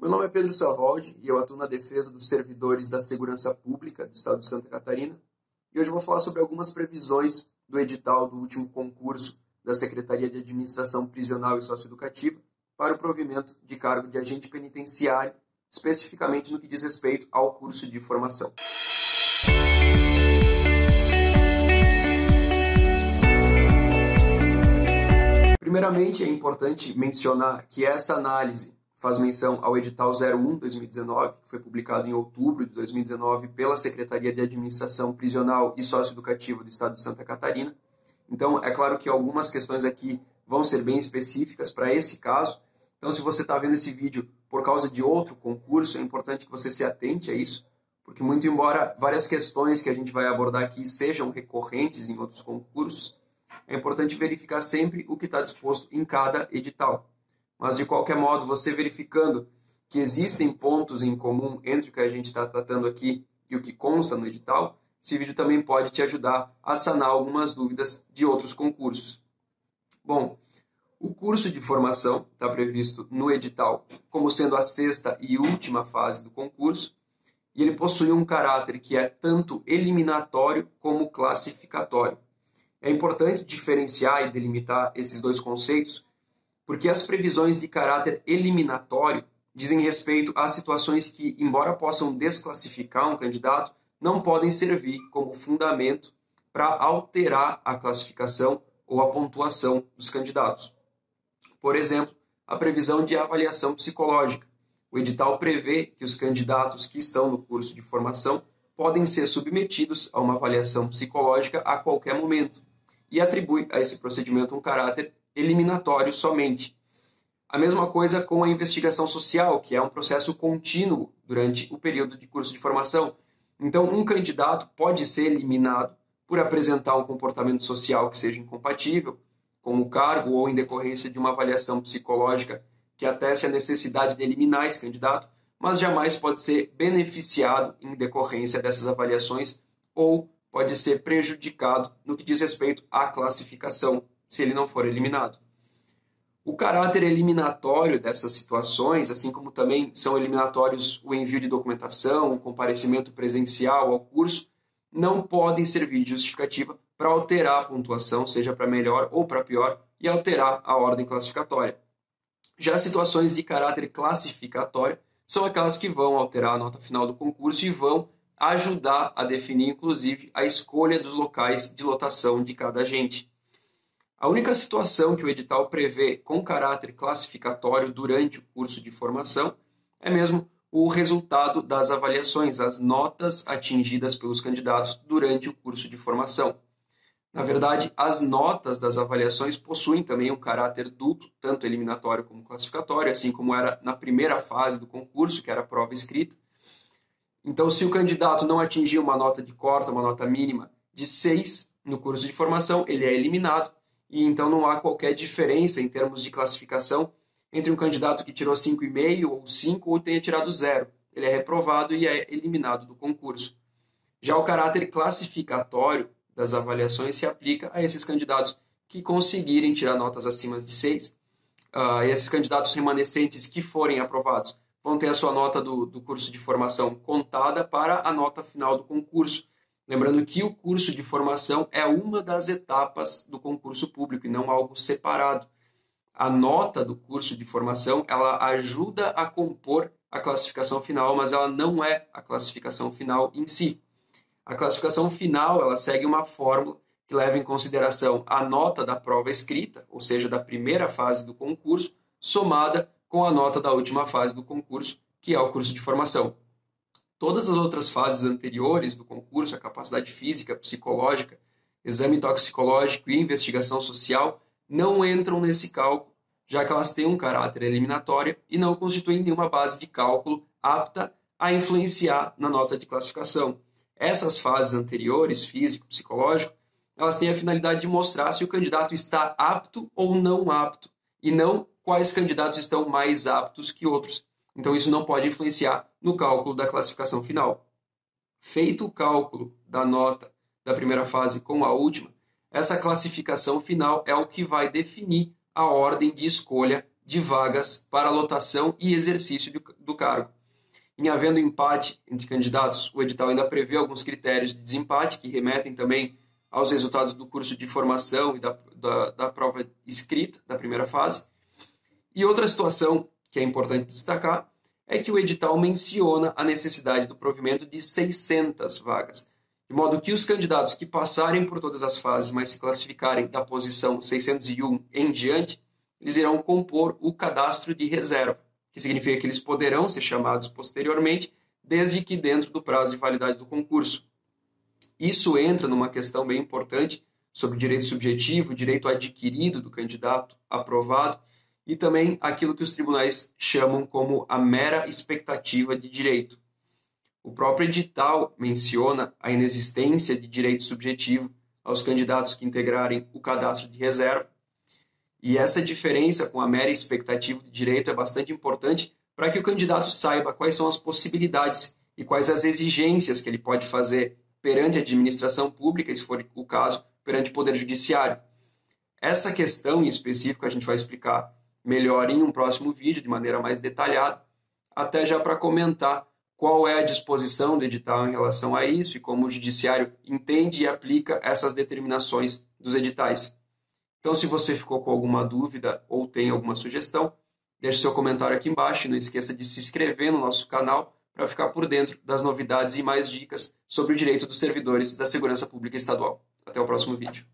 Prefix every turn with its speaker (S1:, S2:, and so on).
S1: Meu nome é Pedro Savoldi e eu atuo na defesa dos servidores da segurança pública do estado de Santa Catarina. E hoje eu vou falar sobre algumas previsões do edital do último concurso da Secretaria de Administração Prisional e Socioeducativa para o provimento de cargo de agente penitenciário, especificamente no que diz respeito ao curso de formação. Primeiramente, é importante mencionar que essa análise faz menção ao edital 01-2019, que foi publicado em outubro de 2019 pela Secretaria de Administração Prisional e Socioeducativa do Estado de Santa Catarina. Então, é claro que algumas questões aqui vão ser bem específicas para esse caso. Então, se você está vendo esse vídeo por causa de outro concurso, é importante que você se atente a isso, porque muito embora várias questões que a gente vai abordar aqui sejam recorrentes em outros concursos, é importante verificar sempre o que está disposto em cada edital. Mas, de qualquer modo, você verificando que existem pontos em comum entre o que a gente está tratando aqui e o que consta no edital, esse vídeo também pode te ajudar a sanar algumas dúvidas de outros concursos. Bom, o curso de formação está previsto no edital como sendo a sexta e última fase do concurso, e ele possui um caráter que é tanto eliminatório como classificatório. É importante diferenciar e delimitar esses dois conceitos porque as previsões de caráter eliminatório dizem respeito a situações que, embora possam desclassificar um candidato, não podem servir como fundamento para alterar a classificação ou a pontuação dos candidatos. Por exemplo, a previsão de avaliação psicológica. O edital prevê que os candidatos que estão no curso de formação podem ser submetidos a uma avaliação psicológica a qualquer momento e atribui a esse procedimento um caráter eliminatório somente. A mesma coisa com a investigação social, que é um processo contínuo durante o período de curso de formação. Então, um candidato pode ser eliminado por apresentar um comportamento social que seja incompatível com o cargo ou em decorrência de uma avaliação psicológica que ateste a necessidade de eliminar esse candidato, mas jamais pode ser beneficiado em decorrência dessas avaliações ou pode ser prejudicado no que diz respeito à classificação se ele não for eliminado. O caráter eliminatório dessas situações, assim como também são eliminatórios o envio de documentação, o comparecimento presencial ao curso, não podem servir de justificativa para alterar a pontuação, seja para melhor ou para pior, e alterar a ordem classificatória. Já situações de caráter classificatório são aquelas que vão alterar a nota final do concurso e vão ajudar a definir, inclusive, a escolha dos locais de lotação de cada agente. A única situação que o edital prevê com caráter classificatório durante o curso de formação é mesmo o resultado das avaliações, as notas atingidas pelos candidatos durante o curso de formação. Na verdade, as notas das avaliações possuem também um caráter duplo, tanto eliminatório como classificatório, assim como era na primeira fase do concurso, que era a prova escrita. Então, se o candidato não atingir uma nota de corta, uma nota mínima de 6 no curso de formação, ele é eliminado e então não há qualquer diferença em termos de classificação entre um candidato que tirou 5,5 ou 5 ou tenha tirado zero. Ele é reprovado e é eliminado do concurso. Já o caráter classificatório das avaliações se aplica a esses candidatos que conseguirem tirar notas acima de 6. Uh, ah, esses candidatos remanescentes que forem aprovados vão ter a sua nota do, do curso de formação contada para a nota final do concurso. Lembrando que o curso de formação é uma das etapas do concurso público e não algo separado. A nota do curso de formação, ela ajuda a compor a classificação final, mas ela não é a classificação final em si. A classificação final, ela segue uma fórmula que leva em consideração a nota da prova escrita, ou seja, da primeira fase do concurso, somada com a nota da última fase do concurso, que é o curso de formação. Todas as outras fases anteriores do concurso, a capacidade física, psicológica, exame toxicológico e investigação social, não entram nesse cálculo, já que elas têm um caráter eliminatório e não constituem nenhuma base de cálculo apta a influenciar na nota de classificação. Essas fases anteriores, físico, psicológico, elas têm a finalidade de mostrar se o candidato está apto ou não apto, e não quais candidatos estão mais aptos que outros. Então, isso não pode influenciar no cálculo da classificação final. Feito o cálculo da nota da primeira fase com a última, essa classificação final é o que vai definir a ordem de escolha de vagas para lotação e exercício do, cargo. Em havendo empate entre candidatos, o edital ainda prevê alguns critérios de desempate que remetem também aos resultados do curso de formação e da, da, da prova escrita da primeira fase. E outra situação que é importante destacar é que o edital menciona a necessidade do provimento de 600 vagas, de modo que os candidatos que passarem por todas as fases, mas se classificarem da posição 601 em diante, eles irão compor o cadastro de reserva, que significa que eles poderão ser chamados posteriormente, desde que dentro do prazo de validade do concurso. Isso entra numa questão bem importante sobre direito subjetivo, direito adquirido do candidato aprovado e também aquilo que os tribunais chamam como a mera expectativa de direito. O próprio edital menciona a inexistência de direito subjetivo aos candidatos que integrarem o cadastro de reserva, e essa diferença com a mera expectativa de direito é bastante importante para que o candidato saiba quais são as possibilidades e quais as exigências que ele pode fazer perante a administração pública, se for o caso, perante o Poder Judiciário. Essa questão em específico a gente vai explicar melhor em um próximo vídeo, de maneira mais detalhada, até já para comentar qual é a disposição do edital em relação a isso e como o Judiciário entende e aplica essas determinações dos editais. Então, se você ficou com alguma dúvida ou tem alguma sugestão, deixe seu comentário aqui embaixo e não esqueça de se inscrever no nosso canal para ficar por dentro das novidades e mais dicas sobre o direito dos servidores da segurança pública estadual. Até o próximo vídeo.